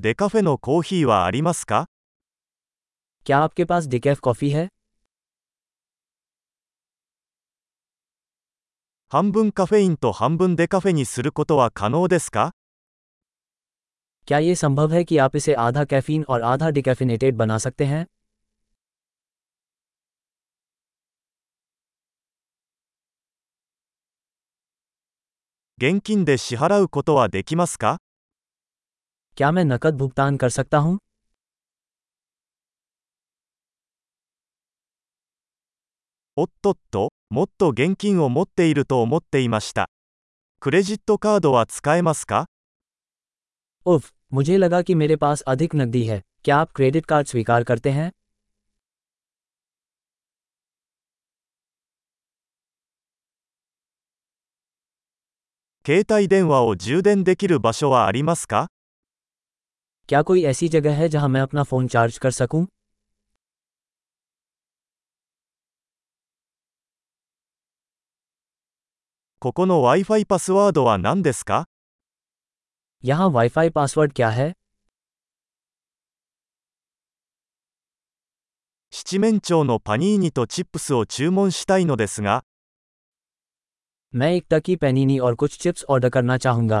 デカフェのコーヒーはありますか क्या आपके पास decaf coffee है 半分カフェインと半分デカフェにすることは可能ですか क्या ये संभव है कि आप इसे आधा कैफीन और आधा डिकैफिनेटेड बना सकते हैं 現金で支払うことはできますか क्या मैं नकद भुगतान कर सकता हूँ おっとっと、もっと現金を持っていると思っていました。クレジットカードは使えますか उफ मुझे लगा कि मेरे पास अधिक नकदी है क्या आप क्रेडिट कार्ड स्वीकार करते हैं 携帯電話を充電できる場所はありますか क्या कोई ऐसी जगह है जहां मैं अपना फ़ोन चार्ज कर सकूं ここの Wi-Fi パスワードは何ですか यहाँ वाईफाई पासवर्ड क्या है 七面鳥のパニーニとチップスを注文したいのですが、 मैं एक टकी पैनीनी और कुछ चिप्स ऑर्डर करना चाहूँगा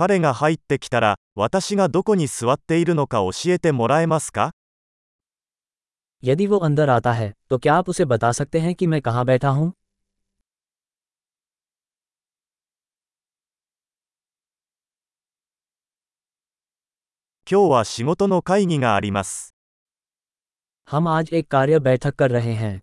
彼が入ってきたら、私がどこに座っているのか教えてもらえますか यदि वो अंदर आता है तो क्या आप उसे बता सकते हैं कि मैं कहाँ बैठा हूँ 今日は仕事の会議があります。 हम आज एक कार्य बैठक कर रहे हैं